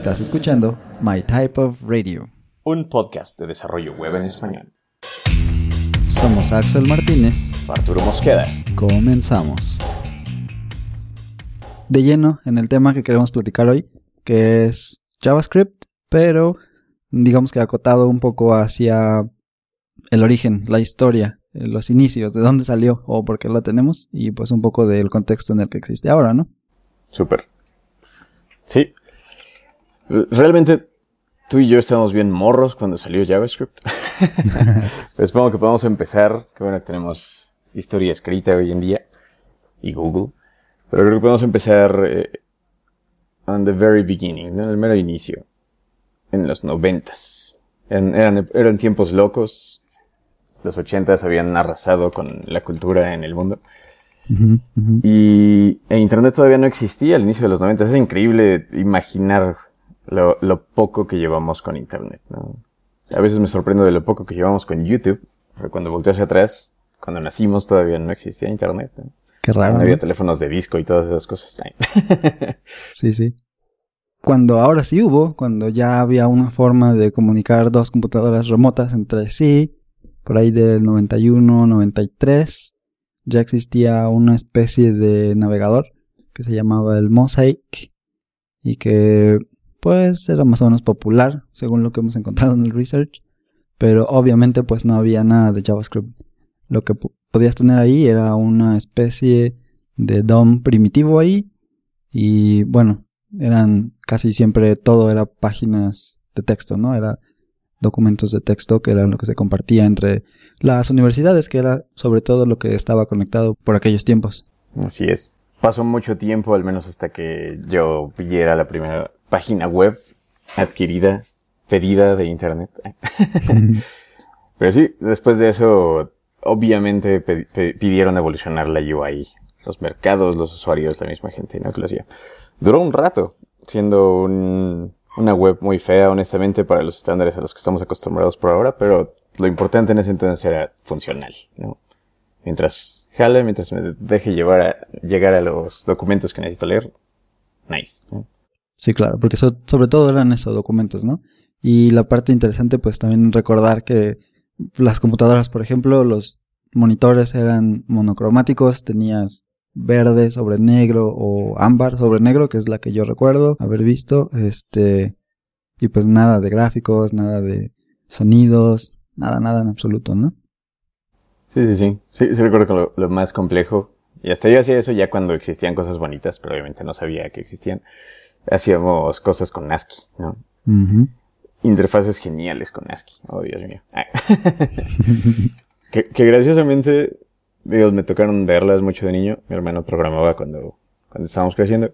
Estás escuchando My Type of Radio, un podcast de desarrollo web en español. Somos Axel Martínez, Arturo Mosqueda. Comenzamos. De lleno en el tema que queremos platicar hoy, que es JavaScript, pero digamos que acotado un poco hacia el origen, la historia, los inicios, de dónde salió o por qué lo tenemos y pues un poco del contexto en el que existe ahora, ¿no? Súper. Sí. Realmente tú y yo estamos bien morros cuando salió JavaScript. pues supongo que podemos empezar, que bueno, tenemos historia escrita hoy en día y Google, pero creo que podemos empezar eh, on the very beginning, en el mero inicio, en los noventas. eran, eran tiempos locos, los ochentas habían arrasado con la cultura en el mundo. Y e Internet todavía no existía al inicio de los noventas. Es increíble imaginar lo, lo, poco que llevamos con Internet. ¿no? A veces me sorprendo de lo poco que llevamos con YouTube. Porque cuando volteo hacia atrás, cuando nacimos todavía no existía Internet. Qué raro. No había teléfonos de disco y todas esas cosas. sí, sí. Cuando ahora sí hubo, cuando ya había una forma de comunicar dos computadoras remotas entre sí, por ahí del 91, 93, ya existía una especie de navegador que se llamaba el Mosaic y que pues era más o menos popular según lo que hemos encontrado en el research, pero obviamente pues no había nada de JavaScript. Lo que podías tener ahí era una especie de DOM primitivo ahí y bueno, eran casi siempre todo era páginas de texto, ¿no? Era documentos de texto que eran lo que se compartía entre las universidades, que era sobre todo lo que estaba conectado por aquellos tiempos. Así es. Pasó mucho tiempo, al menos hasta que yo viera la primera página web adquirida, pedida de internet. Pero sí, después de eso, obviamente pidieron evolucionar la UI. Los mercados, los usuarios, la misma gente, ¿no? Que lo hacía. Duró un rato, siendo un, una web muy fea, honestamente, para los estándares a los que estamos acostumbrados por ahora, pero lo importante en ese entonces era funcional, ¿no? Mientras jale, mientras me deje llevar a, llegar a los documentos que necesito leer, nice. Sí, claro, porque sobre todo eran esos documentos, ¿no? Y la parte interesante, pues también recordar que las computadoras, por ejemplo, los monitores eran monocromáticos, tenías verde sobre negro o ámbar sobre negro, que es la que yo recuerdo haber visto, este, y pues nada de gráficos, nada de sonidos, nada, nada en absoluto, ¿no? Sí, sí, sí, sí, sí recuerdo que lo, más complejo, y hasta yo hacía eso ya cuando existían cosas bonitas, pero obviamente no sabía que existían, hacíamos cosas con ASCII, ¿no? Interfaces geniales con ASCII, oh Dios mío. Ah. que, que graciosamente Dios, me tocaron verlas mucho de niño. Mi hermano programaba cuando, cuando estábamos creciendo.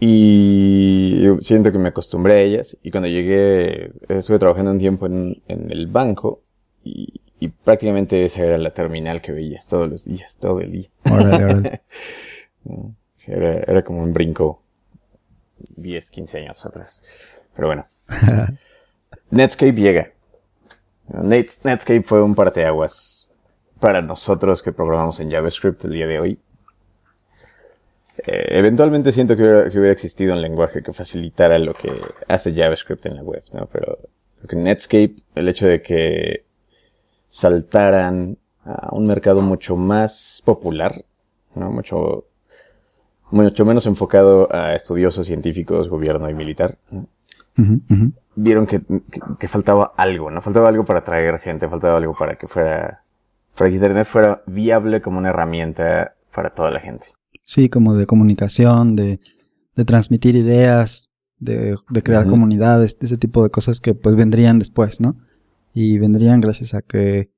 Y siento que me acostumbré a ellas. Y cuando llegué, estuve trabajando un tiempo en, en el banco. Y, y, prácticamente esa era la terminal que veías todos los días, todo el día. era, era como un brinco 10, 15 años atrás. Pero bueno. Netscape llega. Netscape fue un parteaguas para nosotros que programamos en JavaScript el día de hoy. Eh, eventualmente siento que hubiera, existido un lenguaje que facilitara lo que hace JavaScript en la web, ¿no? Pero que Netscape, el hecho de que saltaran a un mercado mucho más popular, ¿no? Mucho, mucho menos enfocado a estudiosos, científicos, gobierno y militar, vieron que, que, faltaba algo, ¿no? Faltaba algo para atraer gente, faltaba algo para que fuera para que Internet fuera viable como una herramienta para toda la gente. Sí, como de comunicación, de, de transmitir ideas, de, de crear comunidades, ese tipo de cosas que pues vendrían después, ¿no? Y vendrían gracias a que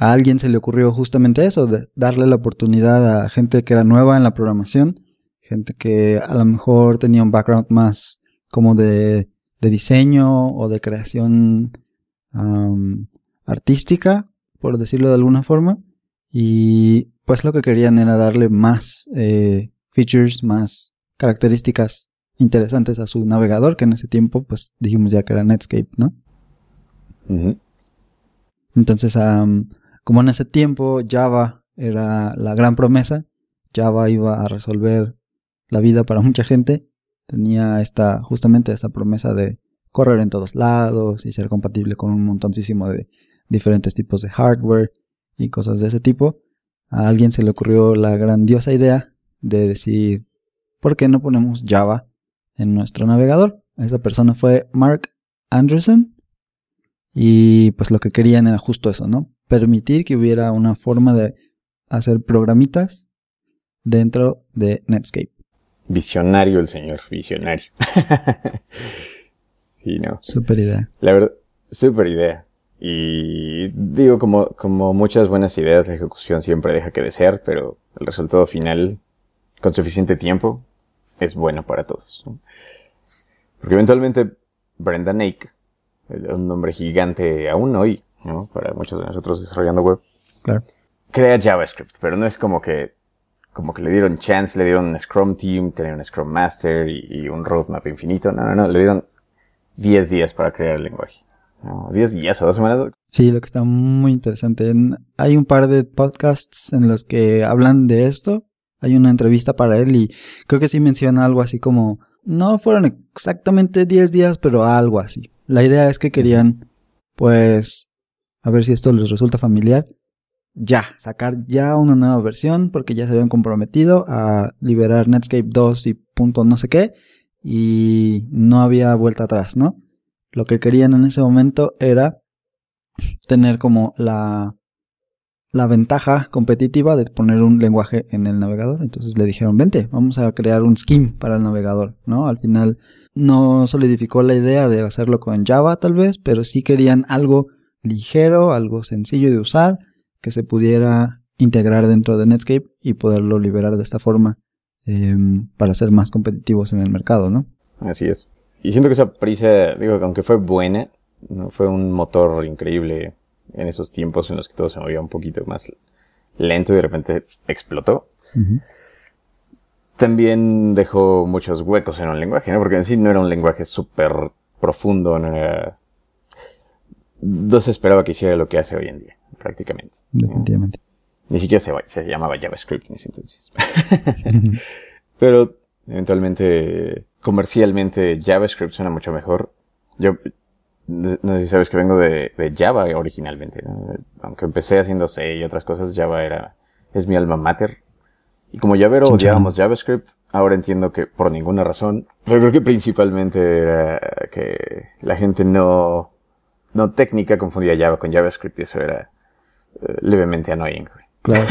a alguien se le ocurrió justamente eso, de darle la oportunidad a gente que era nueva en la programación, gente que a lo mejor tenía un background más como de, de diseño o de creación artística por decirlo de alguna forma. Y pues lo que querían era darle más eh, features, más características interesantes a su navegador, que en ese tiempo pues dijimos ya que era Netscape, ¿no? Entonces, como en ese tiempo Java era la gran promesa, Java iba a resolver la vida para mucha gente, tenía esta, justamente esta promesa de correr en todos lados y ser compatible con un montoncísimo de diferentes tipos de hardware y cosas de ese tipo. A alguien se le ocurrió la grandiosa idea de decir, ¿por qué no ponemos Java en nuestro navegador? Esa persona fue Mark Anderson y pues lo que querían era justo eso, ¿no? Permitir que hubiera una forma de hacer programitas dentro de Netscape. Visionario el señor, visionario. sí, no. Super idea. La verdad, super idea. Y digo, como, como muchas buenas ideas, la ejecución siempre deja que desear, pero el resultado final, con suficiente tiempo, es bueno para todos. Porque eventualmente Brenda Nake, un nombre gigante aún hoy, ¿no? Para muchos de nosotros desarrollando web, Claro. crea JavaScript, pero no es como que, como que le dieron chance, le dieron un Scrum Team, tenía un Scrum Master y, y un roadmap infinito. No, no, no, le dieron 10 días para crear el lenguaje. No, 10 días o dos semanas. Sí, lo que está muy interesante. Hay un par de podcasts en los que hablan de esto. Hay una entrevista para él y creo que sí menciona algo así como, no fueron exactamente 10 días, pero algo así. La idea es que querían, pues, a ver si esto les resulta familiar, ya, sacar ya una nueva versión porque ya se habían comprometido a liberar Netscape 2 y punto no sé qué y no había vuelta atrás, ¿no? Lo que querían en ese momento era tener como la, la ventaja competitiva de poner un lenguaje en el navegador. Entonces le dijeron, vente, vamos a crear un scheme para el navegador, ¿no? Al final no solidificó la idea de hacerlo con Java tal vez, pero sí querían algo ligero, algo sencillo de usar, que se pudiera integrar dentro de Netscape y poderlo liberar de esta forma em, para ser más competitivos en el mercado, ¿no? Así es. Y siento que esa prisa, digo, que aunque fue buena, no fue un motor increíble en esos tiempos en los que todo se movía un poquito más lento y de repente explotó. También dejó muchos huecos en un lenguaje, ¿no? Porque en sí no era un lenguaje súper profundo, no era... No se esperaba que hiciera lo que hace hoy en día, prácticamente. Definitivamente. Ni siquiera se, se llamaba JavaScript en ese entonces. Pero eventualmente, comercialmente, JavaScript suena mucho mejor. Yo, no sé si sabes que vengo de, de Java originalmente. ¿no? Aunque empecé haciendo C y otras cosas, Java era, es mi alma mater. Y como chan. odiábamos JavaScript, ahora entiendo que por ninguna razón, pero creo que principalmente era que la gente no, no técnica confundía Java con JavaScript y eso era eh, levemente annoying. Claro.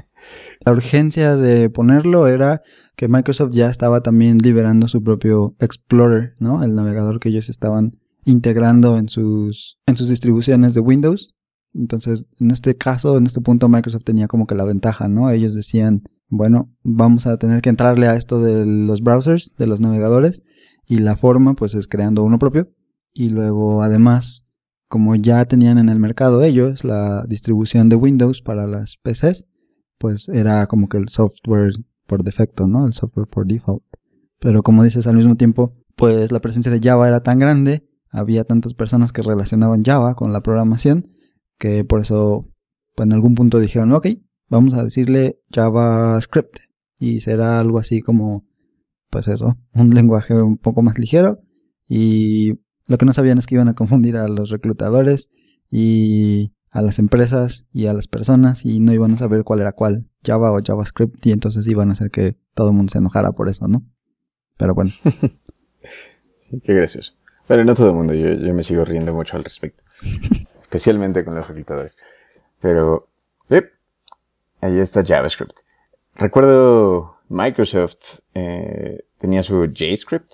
La urgencia de ponerlo era que Microsoft ya estaba también liberando su propio Explorer, ¿no? El navegador que ellos estaban integrando en sus, en sus distribuciones de Windows. Entonces, en este caso, en este punto, Microsoft tenía como que la ventaja, ¿no? Ellos decían, bueno, vamos a tener que entrarle a esto de los browsers, de los navegadores, y la forma, pues, es creando uno propio. Y luego, además, como ya tenían en el mercado ellos la distribución de Windows para las PCs, pues era como que el software por defecto, ¿no? El software por default. Pero como dices, al mismo tiempo, pues la presencia de Java era tan grande, había tantas personas que relacionaban Java con la programación, que por eso, pues en algún punto dijeron, ok, vamos a decirle JavaScript. Y será algo así como, pues eso, un lenguaje un poco más ligero y lo que no sabían es que iban a confundir a los reclutadores y a las empresas y a las personas y no iban a saber cuál era cuál, Java o JavaScript, y entonces iban a hacer que todo el mundo se enojara por eso, ¿no? Pero bueno, Sí, qué gracioso. Pero no todo el mundo, yo, yo me sigo riendo mucho al respecto. Especialmente con los reclutadores. Pero, ahí está JavaScript. Recuerdo Microsoft eh, tenía su JScript.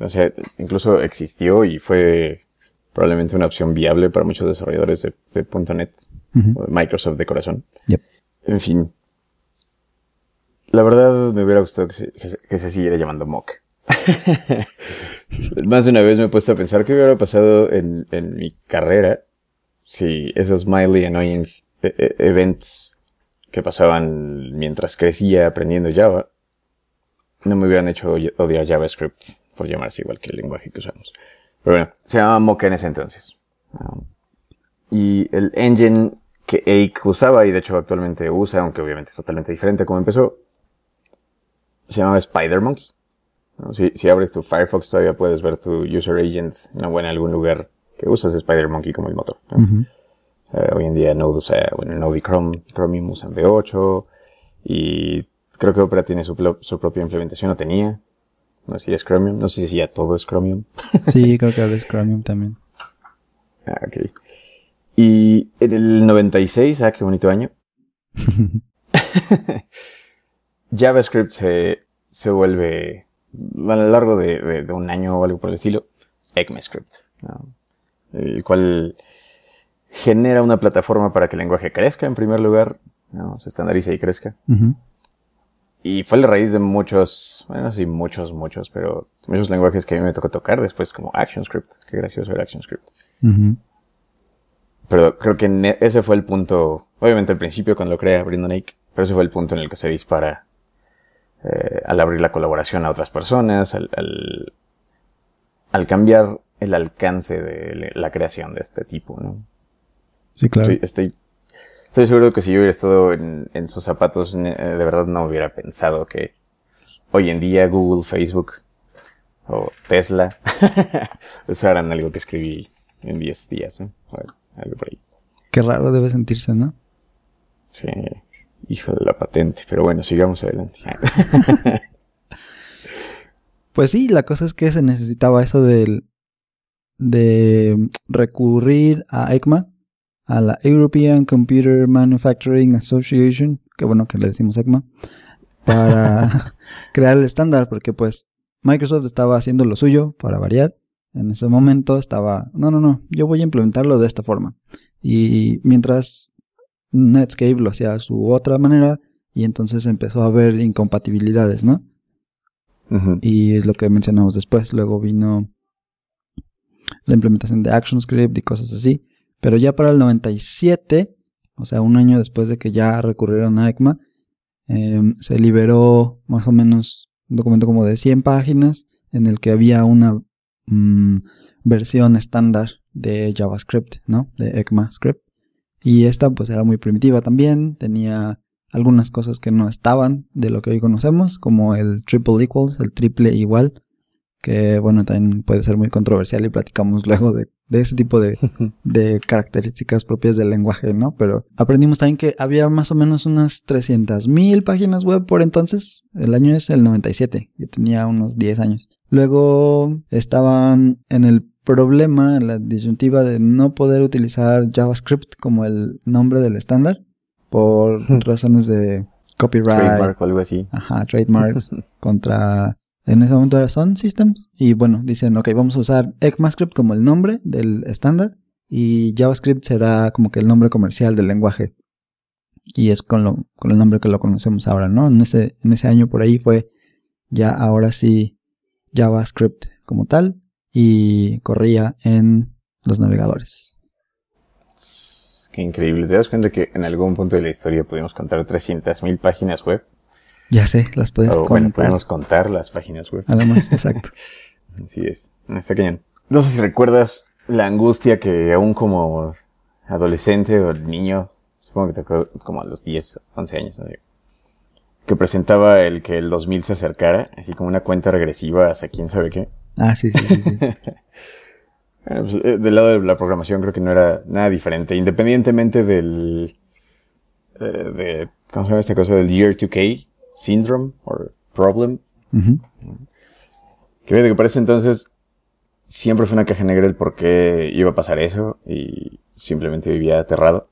O sea, incluso existió y fue probablemente una opción viable para muchos desarrolladores de, de .NET o de Microsoft de corazón. Yep. En fin. La verdad me hubiera gustado que se, que se, que se siguiera llamando Mock. Más de una vez me he puesto a pensar qué hubiera pasado en, en mi carrera si esos mildly annoying e- e- events que pasaban mientras crecía aprendiendo Java no me hubieran hecho odiar JavaScript por llamarse igual que el lenguaje que usamos. Pero bueno, se llamaba Mocha en ese entonces. Um, y el engine que Ake usaba, y de hecho actualmente usa, aunque obviamente es totalmente diferente como empezó, se llamaba Spider Monkey. Si, si, abres tu Firefox todavía puedes ver tu user agent ¿no? en algún lugar que usas SpiderMonkey como el motor. hoy en día Node usa, bueno, Node y Chrome, Chromium usan V8 y creo que Opera tiene su, su propia implementación, o tenía. No sé si es Chromium, no sé si ya todo es Chromium. sí, creo que ahora es Chromium también. Ah, ok. Y en el 96, ah, qué bonito año. JavaScript se, se vuelve, a lo largo de, un año o algo por el estilo, ECMAScript, el cual genera una plataforma para que el lenguaje crezca en primer lugar, ¿no? se estandarice y crezca. Y fue la raíz de muchos, bueno, sí, muchos, muchos, pero muchos lenguajes que a mí me tocó tocar después, como ActionScript. Qué gracioso era ActionScript. Pero creo que ese fue el punto, obviamente al principio cuando lo crea Brendan Ake, pero ese fue el punto en el que se dispara eh, al abrir la colaboración a otras personas, al, al, cambiar el alcance de la creación de este tipo, ¿no? Sí, claro. estoy Estoy seguro que si yo hubiera estado en, sus zapatos, de verdad no hubiera pensado que hoy en día Google, Facebook o Tesla usaran algo que escribí en 10 días, ¿no? algo por ahí. Qué raro debe sentirse, ¿no? Sí, hijo de la patente, pero bueno, sigamos adelante. pues sí, la cosa es que se necesitaba eso del de recurrir a ECMA a la European Computer Manufacturing Association, que bueno que le decimos ECMA, para crear el estándar, porque pues Microsoft estaba haciendo lo suyo para variar. En ese momento estaba, no, no, no, yo voy a implementarlo de esta forma. Y mientras Netscape lo hacía a su otra manera, y entonces empezó a haber incompatibilidades, ¿no? Y es lo que mencionamos después. Luego vino la implementación de ActionScript y cosas así. Pero ya para el 97, o sea, un año después de que ya recurrieron a ECMA, em, se liberó más o menos un documento como de 100 páginas en el que había una mm, versión estándar de JavaScript, ¿no? De ECMAScript. Y esta pues era muy primitiva también, tenía algunas cosas que no estaban de lo que hoy conocemos, como el triple equals, el triple igual, que bueno, también puede ser muy controversial y platicamos luego de, ese tipo de, de, características propias del lenguaje, ¿no? Pero aprendimos también que había más o menos unas 300.000 páginas web por entonces. El año es el 97, yo tenía unos 10 años. Luego estaban en el problema, en la disyuntiva de no poder utilizar JavaScript como el nombre del estándar por razones de copyright. Trademark o algo así. Ajá, trademarks contra en ese momento era Sun Systems. Y bueno, dicen, ok, vamos a usar ECMAScript como el nombre del estándar. Y JavaScript será como que el nombre comercial del lenguaje. Y es con, lo, con el nombre que lo conocemos ahora, ¿no? En ese, en ese año por ahí fue ya ahora sí JavaScript como tal. Y corría en los navegadores. Qué increíble. ¿Te das cuenta que en algún punto de la historia pudimos contar 300.000 páginas web? Ya sé, las puedes contar. Bueno, podemos contar las páginas web. Además, exacto. Así es. Está cañón. No sé si recuerdas la angustia que aún como adolescente o niño, supongo que te acuerdo como a los 10, 11 años, que presentaba el que el 2000 se acercara, así como una cuenta regresiva hacia quién sabe qué. Ah, sí, sí, sí. pues, eh, del lado de la programación creo que no era nada diferente, independientemente del... Eh, de, ¿Cómo se llama esta cosa? Del Year 2K, syndrome o problem. Que Que parece entonces siempre fue una caja negra el por qué iba a pasar eso y simplemente vivía aterrado.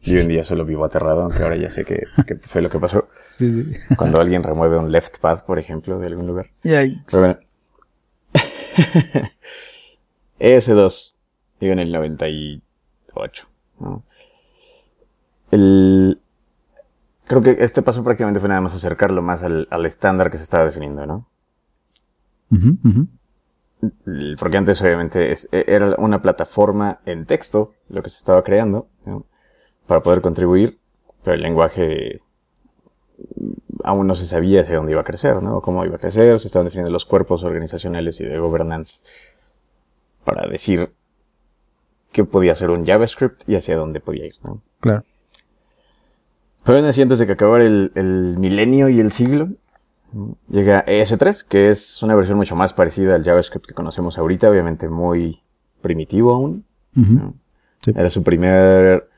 Y hoy en día solo vivo aterrado, aunque ahora ya sé que, fue lo que pasó. Sí, sí. Cuando alguien remueve un left path, por ejemplo, de algún lugar. Yikes. Pero bueno. ES2, digo en el 98. El, Creo que este paso prácticamente fue nada más acercarlo más al, estándar que se estaba definiendo, ¿no? Porque antes obviamente e, era una plataforma en texto lo que se estaba creando para poder contribuir, pero el lenguaje aún no se sabía hacia dónde iba a crecer, ¿no? Cómo iba a crecer, se estaban definiendo los cuerpos organizacionales y de governance para decir qué podía ser un JavaScript y hacia dónde podía ir, ¿no? Claro. Pero aún así, antes de que acabara el, milenio y el siglo, Llega ES3, que es una versión mucho más parecida al JavaScript que conocemos ahorita, obviamente muy primitivo aún. Era su primer,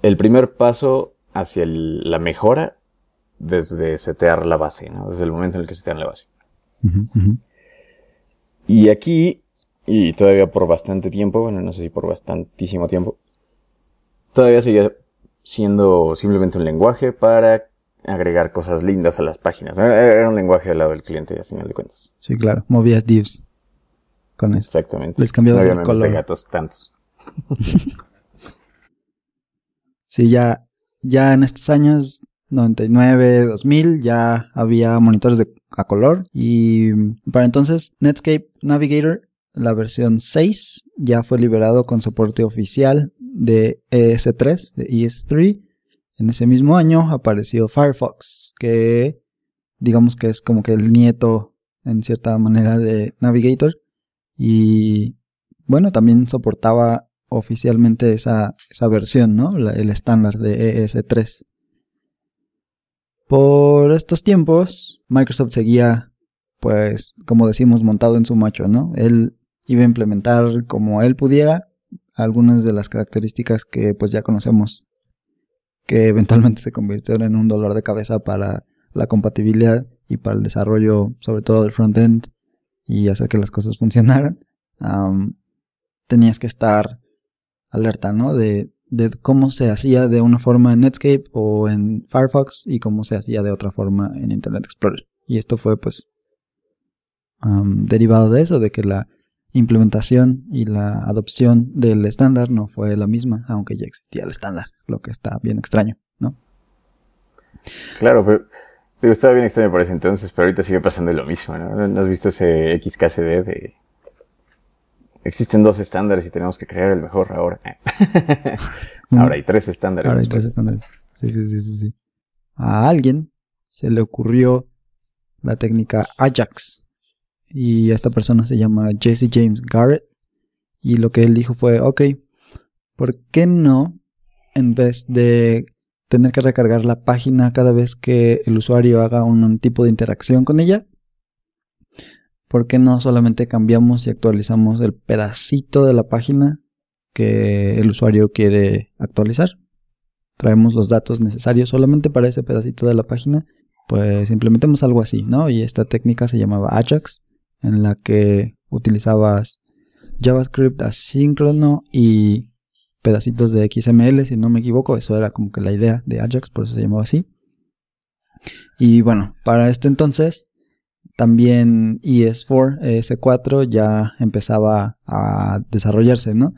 el primer paso hacia la mejora desde setear la base, ¿no? Desde el momento en el que setean la base. Y aquí, y todavía por bastante tiempo, bueno, no sé si por bastantísimo tiempo, todavía sigue siendo simplemente un lenguaje para agregar cosas lindas a las páginas. Era un lenguaje del lado del cliente, a final de cuentas. Sí, claro. Movías divs con eso. Exactamente. Les cambiabas el color. de gatos tantos. sí, ya, ya en estos años 99, 2000 ya había monitores de, a color y para entonces Netscape Navigator, la versión 6, ya fue liberado con soporte oficial de ES3, de ES3. En ese mismo año apareció Firefox, que digamos que es como que el nieto en cierta manera de Navigator y bueno, también soportaba oficialmente esa, esa versión, ¿no? el estándar de ES3. Por estos tiempos, Microsoft seguía, pues, como decimos, montado en su macho, ¿no? Él iba a implementar como él pudiera algunas de las características que pues ya conocemos, que eventualmente se convirtieron en un dolor de cabeza para la compatibilidad y para el desarrollo, sobre todo del frontend, y hacer que las cosas funcionaran. tenías que estar alerta, ¿no? De de cómo se hacía de una forma en Netscape o en Firefox y cómo se hacía de otra forma en Internet Explorer. Y esto fue pues derivado de eso, de que la implementación y la adopción del estándar no fue la misma, aunque ya existía el estándar, lo que está bien extraño, ¿no? Claro, pero digo, estaba bien extraño por ese entonces, pero ahorita sigue pasando lo mismo, ¿no? ¿No has visto ese XKCD de Existen dos estándares y tenemos que crear el mejor ahora. ahora hay tres estándares. Ahora hay tres estándares. Sí, sí, sí, sí, sí. A alguien se le ocurrió la técnica Ajax. Y esta persona se llama Jesse James Garrett. Y lo que él dijo fue, ok, ¿por qué no, en vez de tener que recargar la página cada vez que el usuario haga un tipo de interacción con ella, ¿por qué no solamente cambiamos y actualizamos el pedacito de la página que el usuario quiere actualizar? Traemos los datos necesarios solamente para ese pedacito de la página, pues implementemos algo así, ¿no? Y esta técnica se llamaba Ajax, en la que utilizabas JavaScript asíncrono y pedacitos de XML, si no me equivoco, eso era como que la idea de Ajax, por eso se llamaba así. Y bueno, para este entonces también ES4, ES4 ya empezaba a desarrollarse, ¿no?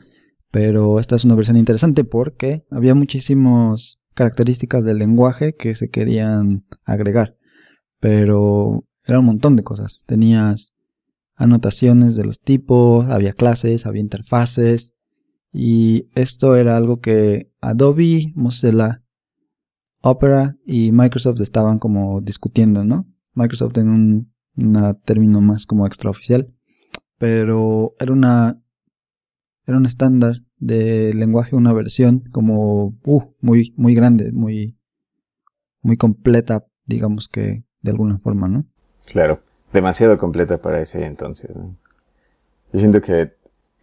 Pero esta es una versión interesante porque había muchísimas características del lenguaje que se querían agregar. Pero era un montón de cosas. Tenías anotaciones de los tipos, había clases, había interfaces. Y esto era algo que Adobe, Mozilla, Opera y Microsoft estaban como discutiendo, ¿no? Microsoft en un un término más como extraoficial, pero era una era un estándar de lenguaje, una versión como uh, muy muy grande, muy muy completa, digamos que de alguna forma, ¿no? Claro, demasiado completa para ese entonces. Yo siento que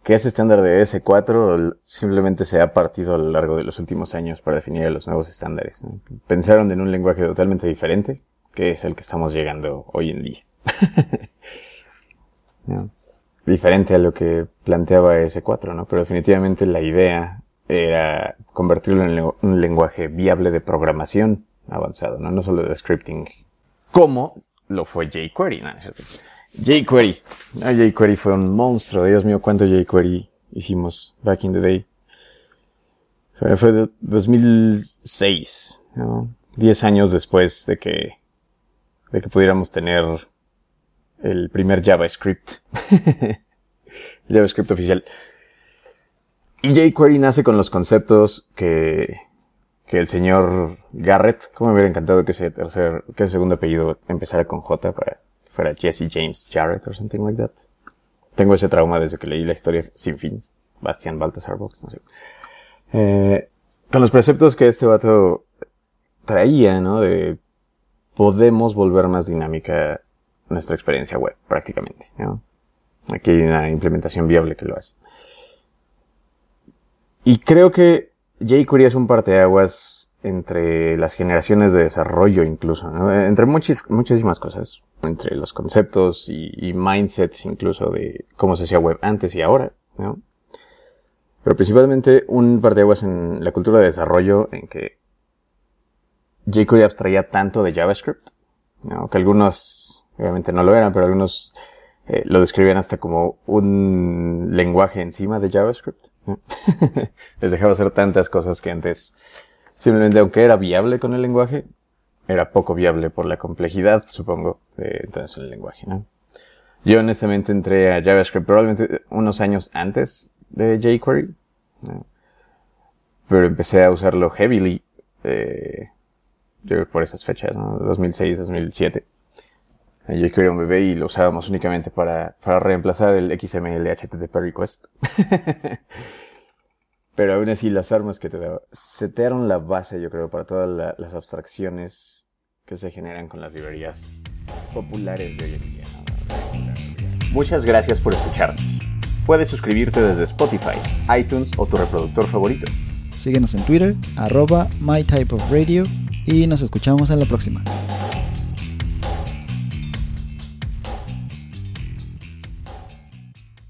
que ese estándar de S4 simplemente se ha partido a lo largo de los últimos años para definir los nuevos estándares. Pensaron en un lenguaje totalmente diferente, que es el que estamos llegando hoy en día. Diferente a lo que planteaba S4, ¿no? Pero definitivamente la idea era convertirlo en un lenguaje viable de programación avanzado, ¿no? No solo de scripting. Como lo fue jQuery, ¿no? jQuery. jQuery fue un monstruo. Dios mío, cuánto jQuery hicimos back in the day. Fue de 2006, ¿no? Diez años después de que, de que pudiéramos tener el primer JavaScript. JavaScript oficial. Y jQuery nace con los conceptos que, que el señor Garrett, como me hubiera encantado que ese tercer, que ese segundo apellido empezara con J para que fuera Jesse James Jarrett or something like that. Tengo ese trauma desde que leí la historia sin fin. Bastian Baltasar Box, no sé. Eh, con los preceptos que este vato traía, ¿no? De podemos volver más dinámica nuestra experiencia web, prácticamente. Aquí hay una implementación viable que lo hace. Y creo que jQuery es un parteaguas entre las generaciones de desarrollo incluso, entre muchísimas cosas, entre los conceptos y, mindsets incluso de cómo se hacía web antes y ahora, Pero principalmente un parteaguas en la cultura de desarrollo en que jQuery abstraía tanto de JavaScript, que algunos obviamente no lo eran, pero algunos eh, lo describían hasta como un lenguaje encima de JavaScript. Les dejaba hacer tantas cosas que antes simplemente aunque era viable con el lenguaje, era poco viable por la complejidad, supongo, de entonces el lenguaje. Yo honestamente entré a JavaScript probablemente unos años antes de jQuery, pero empecé a usarlo heavily eh, por esas fechas, ¿no? 2006, 2007. Yo quería un bebé y lo usábamos únicamente para, para reemplazar el XML HTTP request. Pero aún así las armas que te daba setearon la base, yo creo, para todas las abstracciones que se generan con las librerías populares de hoy en día. Muchas gracias por escucharnos. Puedes suscribirte desde Spotify, iTunes o tu reproductor favorito. Síguenos en Twitter, arroba mytypeofradio y nos escuchamos en la próxima.